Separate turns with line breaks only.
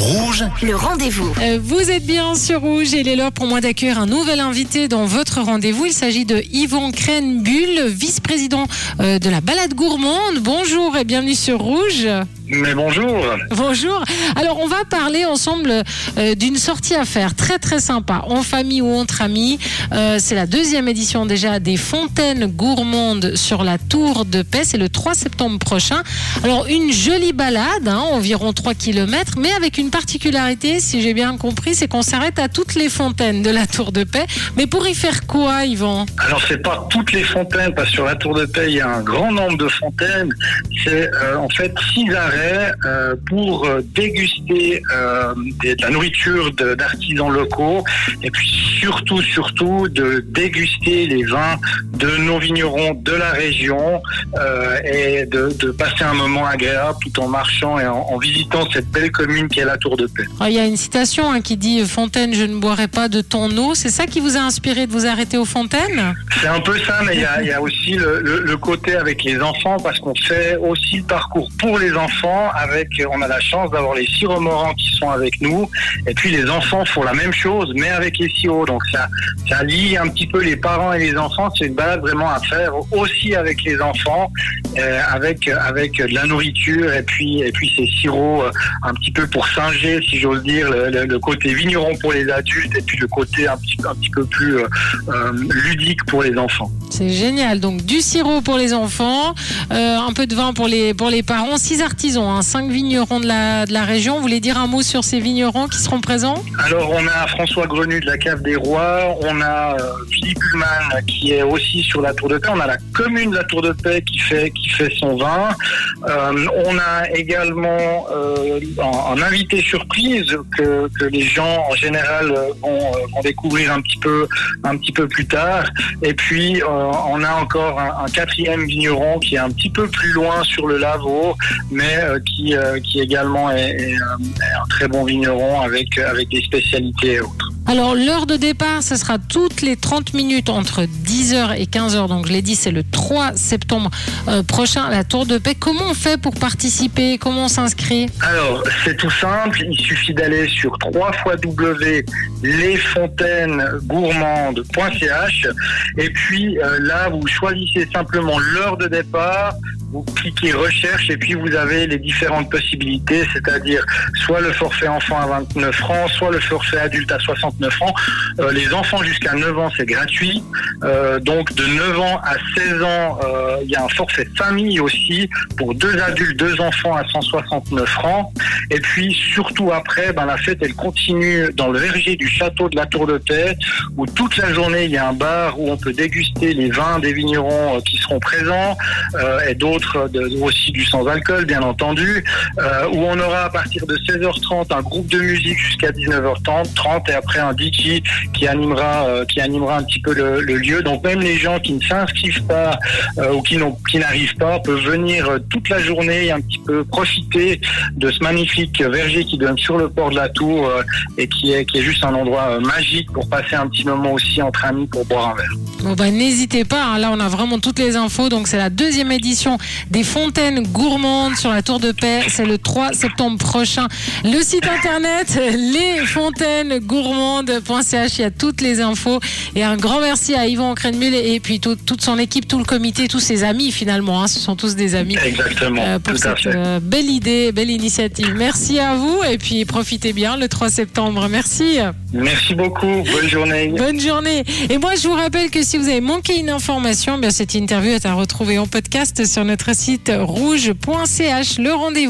Rouge,
Le rendez-vous.
Euh, Vous êtes bien sur Rouge et il est l'heure pour moi d'accueillir un nouvel invité dans votre rendez-vous. Il s'agit de Yvon Krenbull, vice-président euh, de la balade gourmande. Bonjour et bienvenue sur Rouge.
Mais bonjour.
Bonjour. Alors, on va parler ensemble euh, d'une sortie à faire très très sympa, en famille ou entre amis. Euh, c'est la deuxième édition déjà des Fontaines gourmandes sur la Tour de Paix. C'est le 3 septembre prochain. Alors, une jolie balade, hein, environ 3 km, mais avec une particularité, si j'ai bien compris, c'est qu'on s'arrête à toutes les fontaines de la Tour de Paix. Mais pour y faire quoi, Yvan?
Alors c'est pas toutes les fontaines parce que sur la Tour de Paix il y a un grand nombre de fontaines. C'est euh, en fait six arrêts euh, pour euh, déguster euh, des- de la nourriture d'artisans locaux et puis surtout surtout de déguster les vins de nos vignerons de la région euh, et de, de passer un moment agréable tout en marchant et en, en visitant cette belle commune qui est la Tour de Paix.
Ah, Il y a une citation hein, qui dit Fontaine, je ne boirai pas de ton eau. C'est ça qui vous a inspiré de vous arrêter aux fontaines?
C'est un peu ça, mais il y a, il y a aussi le, le- le côté avec les enfants, parce qu'on fait aussi le parcours pour les enfants. Avec, on a la chance d'avoir les siromorants qui sont avec nous, et puis les enfants font la même chose, mais avec les sirops. Donc ça, ça lie un petit peu les parents et les enfants. C'est une balade vraiment à faire aussi avec les enfants, euh, avec avec de la nourriture et puis et puis ces sirops euh, un petit peu pour singer, si j'ose dire, le, côté vigneron pour les adultes et puis le côté un petit un petit peu plus euh, euh, ludique pour les enfants.
C'est génial. Donc du sirop pour les enfants, euh, un peu de vin pour les pour les parents, six artisans, hein, cinq vignerons de la région. Vous voulez dire un mot sur ces vignerons qui seront présents?
Alors on a François Grenu de la Cave des Rois, on a euh, Philippe Bullman qui est aussi sur la Tour de Paix, on a la commune de la Tour de Paix qui fait qui fait son vin. Euh, on a également euh, un, invité surprise que, les gens en général vont, découvrir un petit peu un petit peu plus tard. Et puis on a encore un, un quatrième vigneron qui est un petit peu plus loin sur le Lavaux, mais qui euh, qui également est, est, euh, est un très bon vigneron avec avec des spécialités et autres.
Alors l'heure de départ, ce sera toutes les 30 minutes entre 10h et 15h. Donc je l'ai dit, c'est le 3 septembre euh, prochain à la Tour de Paix. Comment on fait pour participer? Comment on s'inscrit?
Alors, c'est tout simple, il suffit d'aller sur www.lesfontainesgourmandes.ch et puis euh, là, vous choisissez simplement l'heure de départ, vous cliquez recherche et puis vous avez les différentes possibilités, c'est-à-dire soit le forfait enfant à 29 francs, soit le forfait adulte à 69 francs. Euh, les enfants jusqu'à 9 ans, c'est gratuit. Euh, donc de 9 ans à 16 ans, euh, il y a un forfait famille aussi pour deux adultes, deux enfants à 169 francs. Et puis surtout après, ben, la fête elle continue dans le verger du château de la Tour de Paix, où toute la journée il y a un bar où on peut déguster les vins des vignerons qui seront présents et d'autres de- aussi du sans alcool bien entendu, euh, où on aura à partir de 16h30 un groupe de musique jusqu'à 19h30 30 et après un DJ qui animera euh, qui animera un petit peu le, lieu. Donc même les gens qui ne s'inscrivent pas euh, ou qui n'arrivent pas peuvent venir toute la journée et un petit peu profiter de ce magnifique verger qui donne sur le port de la Tour et qui est qui est juste un endroit magique pour passer un petit moment aussi entre amis pour boire un verre.
Bon bah n'hésitez pas, hein, là on a vraiment toutes les infos. Donc c'est la deuxième édition des Fontaines gourmandes sur la Tour de Paix. C'est le 3 septembre prochain. Le site internet lesfontainesgourmandes.ch, il y a toutes les infos. Et un grand merci à Yvan Krenmul et puis tout- toute son équipe, tout le comité, tous ses amis finalement. hein, ce sont tous des amis.
Exactement,
euh, pour
tout à fait.
euh, belle idée, belle initiative. Merci à vous et puis profitez bien le 3 septembre. Merci.
Merci beaucoup, bonne journée.
Bonne journée. Et moi, je vous rappelle que si vous avez manqué une information, eh bien cette interview est à retrouver en podcast sur site rouge.ch. Le rendez-vous.